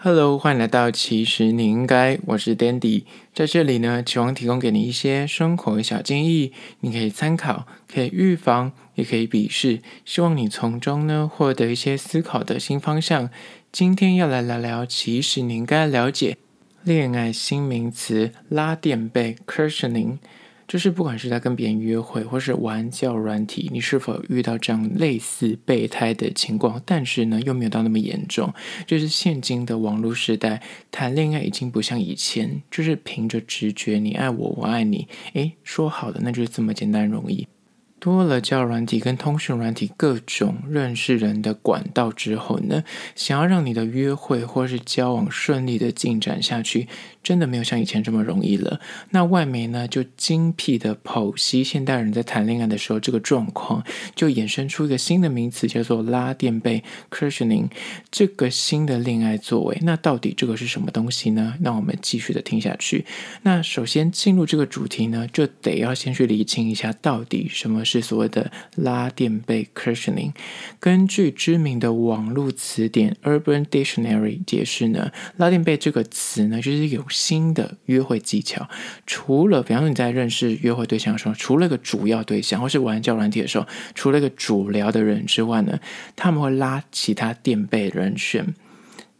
Hello，欢迎来到其实你应该，我是 Dandy，在这里呢，期望提供给你一些生活小建议，你可以参考，可以预防，也可以鄙视，希望你从中呢获得一些思考的新方向。今天要来聊聊，其实你应该了解恋爱新名词拉垫背 cushioning。就是不管是在跟别人约会，或是玩交友软体，你是否遇到这样类似备胎的情况？但是呢，又没有到那么严重。就是现今的网络时代，谈恋爱已经不像以前，就是凭着直觉，你爱我，我爱你，诶，说好的，那就是这么简单容易。多了交友软体跟通讯软体各种认识人的管道之后呢，想要让你的约会或是交往顺利的进展下去，真的没有像以前这么容易了。那外媒呢，就精辟的剖析现代人在谈恋爱的时候这个状况，就衍生出一个新的名词，叫做拉垫背 cushioning 这个新的恋爱作为。那到底这个是什么东西呢？那我们继续的听下去。那首先进入这个主题呢，就得要先去厘清一下到底什么是所谓的拉垫背 cushioning。根据知名的网络词典 Urban Dictionary 解释呢，拉垫背这个词呢，就是有新的约会技巧。除了，比方说你在认识约会对象的时候，除了一个主要对象，或是玩交软体的时候，除了一个主聊的人之外呢，他们会拉其他垫背人选。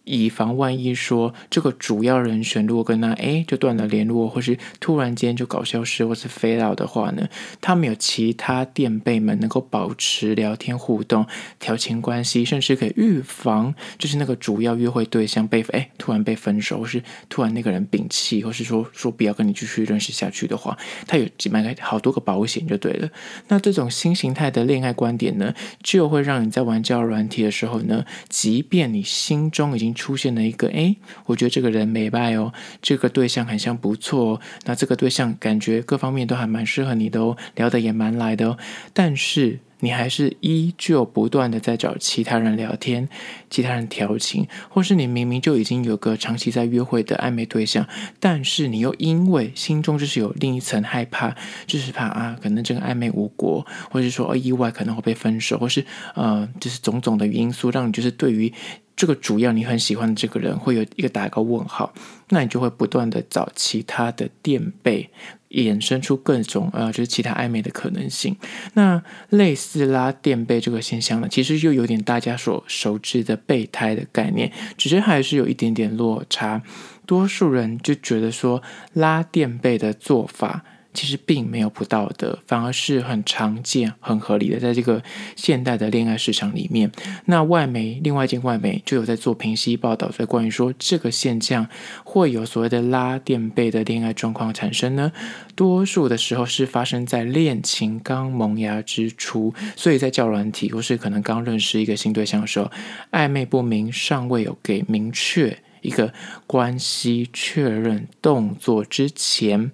以防万一说，这个主要人选如果跟他哎就断了联络，或是突然间就搞消失，或是飞到的话呢，他们有其他垫背们能够保持聊天互动、调情关系，甚至可以预防，就是那个主要约会对象被哎突然被分手，或是突然那个人摒弃，或是说说不要跟你继续认识下去的话，他有几买个好多个保险就对了。那这种新形态的恋爱观点呢，就会让你在玩交友软体的时候呢，即便你心中已经出现了一个哎，我觉得这个人没败哦，这个对象好像不错哦，那这个对象感觉各方面都还蛮适合你的哦，聊得也蛮来的哦，但是你还是依旧不断的在找其他人聊天，其他人调情，或是你明明就已经有个长期在约会的暧昧对象，但是你又因为心中就是有另一层害怕，就是怕啊，可能这个暧昧无果，或是说意外可能会被分手，或是呃，就是种种的因素让你就是对于。这个主要你很喜欢的这个人会有一个打一个问号，那你就会不断的找其他的垫背，衍生出各种呃，就是其他暧昧的可能性。那类似拉垫背这个现象呢，其实又有点大家所熟知的备胎的概念，只是还是有一点点落差。多数人就觉得说拉垫背的做法。其实并没有不道德，反而是很常见、很合理的，在这个现代的恋爱市场里面。那外媒，另外一间外媒就有在做平息报道，在关于说这个现象会有所谓的拉垫背的恋爱状况产生呢？多数的时候是发生在恋情刚萌芽之初，所以在较软体或是可能刚认识一个新对象的时候，暧昧不明，尚未有给明确一个关系确认动作之前。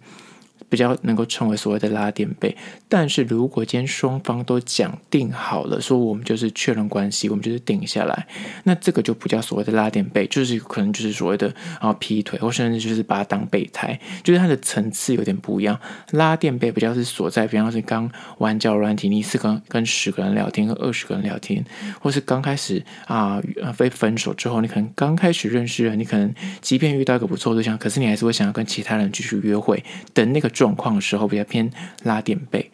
比较能够称为所谓的拉垫背，但是如果今天双方都讲定好了，说我们就是确认关系，我们就是定下来，那这个就不叫所谓的拉垫背，就是可能就是所谓的啊劈腿，或甚至就是把它当备胎，就是它的层次有点不一样。拉垫背比较是所在，比方说刚玩交软体，你是跟跟十个人聊天，跟二十个人聊天，或是刚开始啊被分手之后，你可能刚开始认识人，你可能即便遇到一个不错对象，可是你还是会想要跟其他人继续约会，等那个状。状况的时候比较偏拉垫背，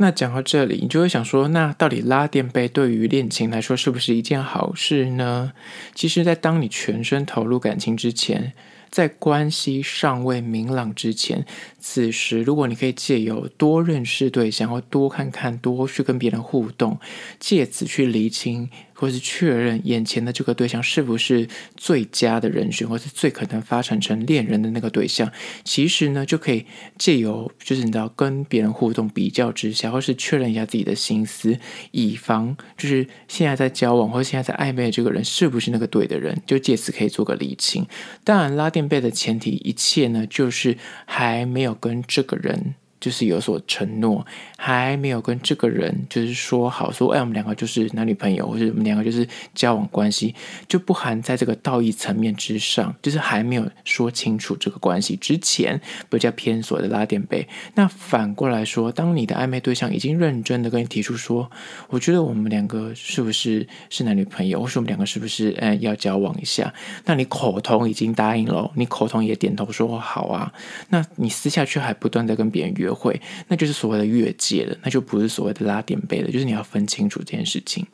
那讲到这里，你就会想说，那到底拉垫背对于恋情来说是不是一件好事呢？其实，在当你全身投入感情之前，在关系尚未明朗之前，此时如果你可以借由多认识对象，要多看看，多去跟别人互动，借此去厘清。或是确认眼前的这个对象是不是最佳的人选，或是最可能发展成恋人的那个对象，其实呢就可以借由就是你知道跟别人互动比较之下，或是确认一下自己的心思，以防就是现在在交往或现在在暧昧的这个人是不是那个对的人，就借此可以做个厘清。当然，拉垫背的前提一切呢，就是还没有跟这个人就是有所承诺，还没有跟这个人就是说好说，哎，我们两个就是男女朋友，或者我们两个就是交往关系，就不含在这个道义层面之上，就是还没有说清楚这个关系之前，比较偏所的拉点背。那反过来说，当你的暧昧对象已经认真的跟你提出说，我觉得我们两个是不是是男女朋友，或者我们两个是不是哎要交往一下？那你口头已经答应了，你口头也点头说好啊，那你私下却还不断的跟别人约。约会，那就是所谓的越界了，那就不是所谓的拉垫背了，就是你要分清楚这件事情。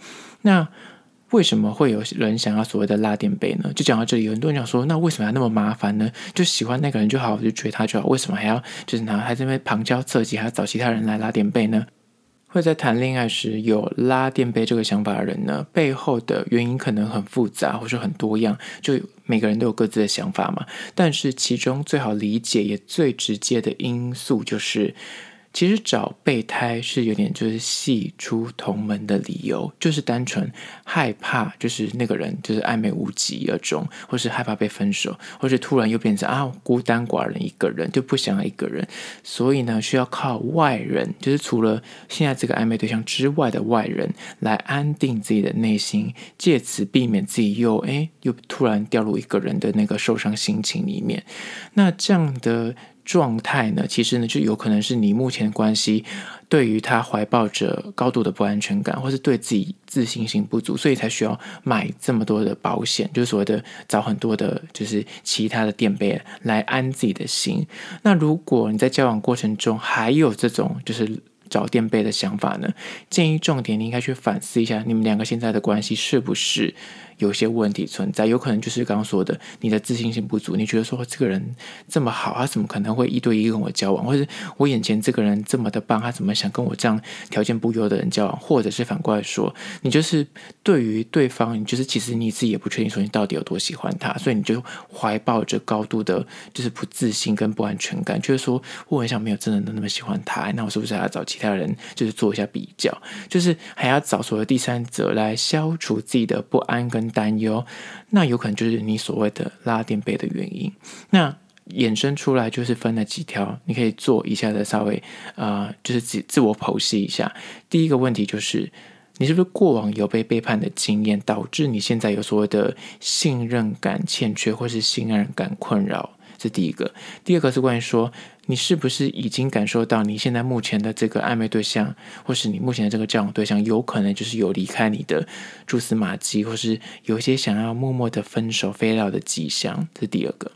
那为什么会有人想要所谓的拉垫背呢？就讲到这里，很多人讲说，那为什么要那么麻烦呢？就喜欢那个人就好，好去追他就好，为什么还要就是拿还在那边旁敲侧击，还要找其他人来拉垫背呢？会在谈恋爱时有拉垫背这个想法的人呢，背后的原因可能很复杂，或是很多样，就每个人都有各自的想法嘛。但是其中最好理解也最直接的因素就是。其实找备胎是有点就是系出同门的理由，就是单纯害怕，就是那个人就是暧昧无疾而终，或是害怕被分手，或是突然又变成啊孤单寡人一个人，就不想要一个人，所以呢需要靠外人，就是除了现在这个暧昧对象之外的外人来安定自己的内心，借此避免自己又哎又突然掉入一个人的那个受伤心情里面。那这样的。状态呢，其实呢，就有可能是你目前关系对于他怀抱着高度的不安全感，或是对自己自信心不足，所以才需要买这么多的保险，就是所谓的找很多的，就是其他的垫背来安自己的心。那如果你在交往过程中还有这种就是找垫背的想法呢，建议重点你应该去反思一下，你们两个现在的关系是不是？有些问题存在，有可能就是刚刚说的，你的自信心不足。你觉得说这个人这么好，他怎么可能会一对一跟我交往？或者我眼前这个人这么的棒，他怎么想跟我这样条件不优的人交往？或者是反过来说，你就是对于对方，你就是其实你自己也不确定说你到底有多喜欢他，所以你就怀抱着高度的，就是不自信跟不安全感，就是说我很想没有真的那么喜欢他，那我是不是还要找其他人，就是做一下比较，就是还要找所谓第三者来消除自己的不安跟。担忧，那有可能就是你所谓的拉垫背的原因。那衍生出来就是分了几条，你可以做一下的稍微啊、就是自自我剖析一下。第一个问题就是，你是不是过往有被背叛的经验，导致你现在有所谓的信任感欠缺，或是信任感困扰？这第一个。第二个是关于说。你是不是已经感受到你现在目前的这个暧昧对象，或是你目前的这个交往对象，有可能就是有离开你的蛛丝马迹，或是有一些想要默默的分手飞掉的迹象？这是第二个。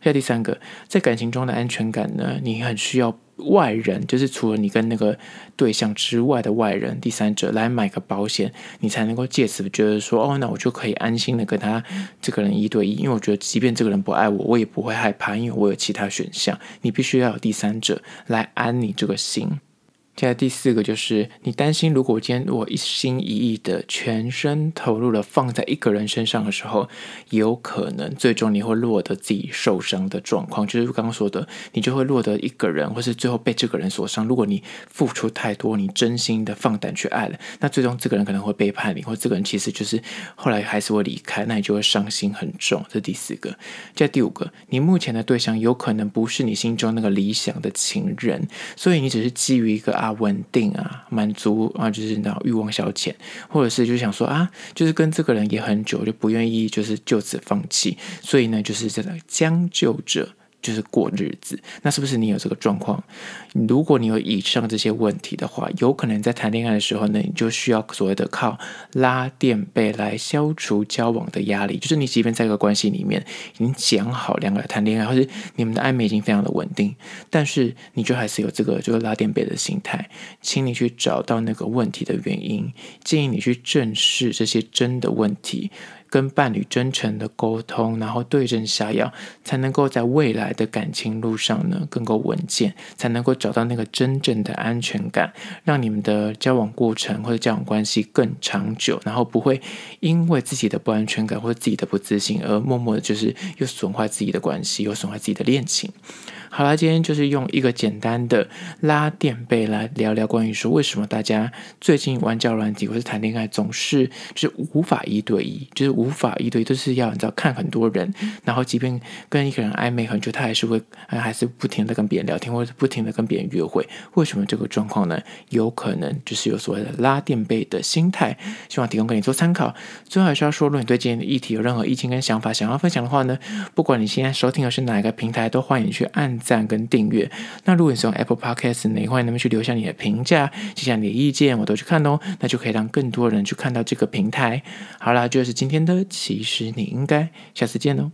再第三个，在感情中的安全感呢，你很需要。外人就是除了你跟那个对象之外的外人，第三者来买个保险，你才能够借此觉得说，哦，那我就可以安心的跟他这个人一对一，因为我觉得即便这个人不爱我，我也不会害怕，因为我有其他选项。你必须要有第三者来安你这个心。接下来第四个就是你担心，如果今天我一心一意的全身投入了放在一个人身上的时候，有可能最终你会落得自己受伤的状况。就是刚刚说的，你就会落得一个人，或是最后被这个人所伤。如果你付出太多，你真心的放胆去爱了，那最终这个人可能会背叛你，或这个人其实就是后来还是会离开，那你就会伤心很重。这是第四个。接下来第五个，你目前的对象有可能不是你心中那个理想的情人，所以你只是基于一个啊啊稳定啊，满足啊，就是那欲望消遣，或者是就想说啊，就是跟这个人也很久，就不愿意就是就此放弃，所以呢，就是这个将就着。就是过日子，那是不是你有这个状况？如果你有以上这些问题的话，有可能在谈恋爱的时候呢，你就需要所谓的靠拉垫背来消除交往的压力。就是你即便在一个关系里面已经讲好两个人谈恋爱，或者你们的暧昧已经非常的稳定，但是你就还是有这个就是拉垫背的心态，请你去找到那个问题的原因，建议你去正视这些真的问题。跟伴侣真诚的沟通，然后对症下药，才能够在未来的感情路上呢更够稳健，才能够找到那个真正的安全感，让你们的交往过程或者交往关系更长久，然后不会因为自己的不安全感或者自己的不自信而默默的，就是又损坏自己的关系，又损坏自己的恋情。好啦，今天就是用一个简单的拉垫背来聊聊关于说为什么大家最近玩交软体或是谈恋爱总是就是无法一对一，就是无法一对一，就是要你知道看很多人，然后即便跟一个人暧昧很久，他还是会还是不停的跟别人聊天，或者不停的跟别人约会。为什么这个状况呢？有可能就是有所谓的拉垫背的心态，希望提供给你做参考。最后还是要说，如果你对今天的议题有任何意见跟想法，想要分享的话呢，不管你现在收听的是哪一个平台，都欢迎去按赞跟订阅。那如果你是用 Apple Podcast，也欢迎你们去留下你的评价，写下你的意见，我都去看哦。那就可以让更多人去看到这个平台。好啦，就是今天的，其实你应该下次见哦。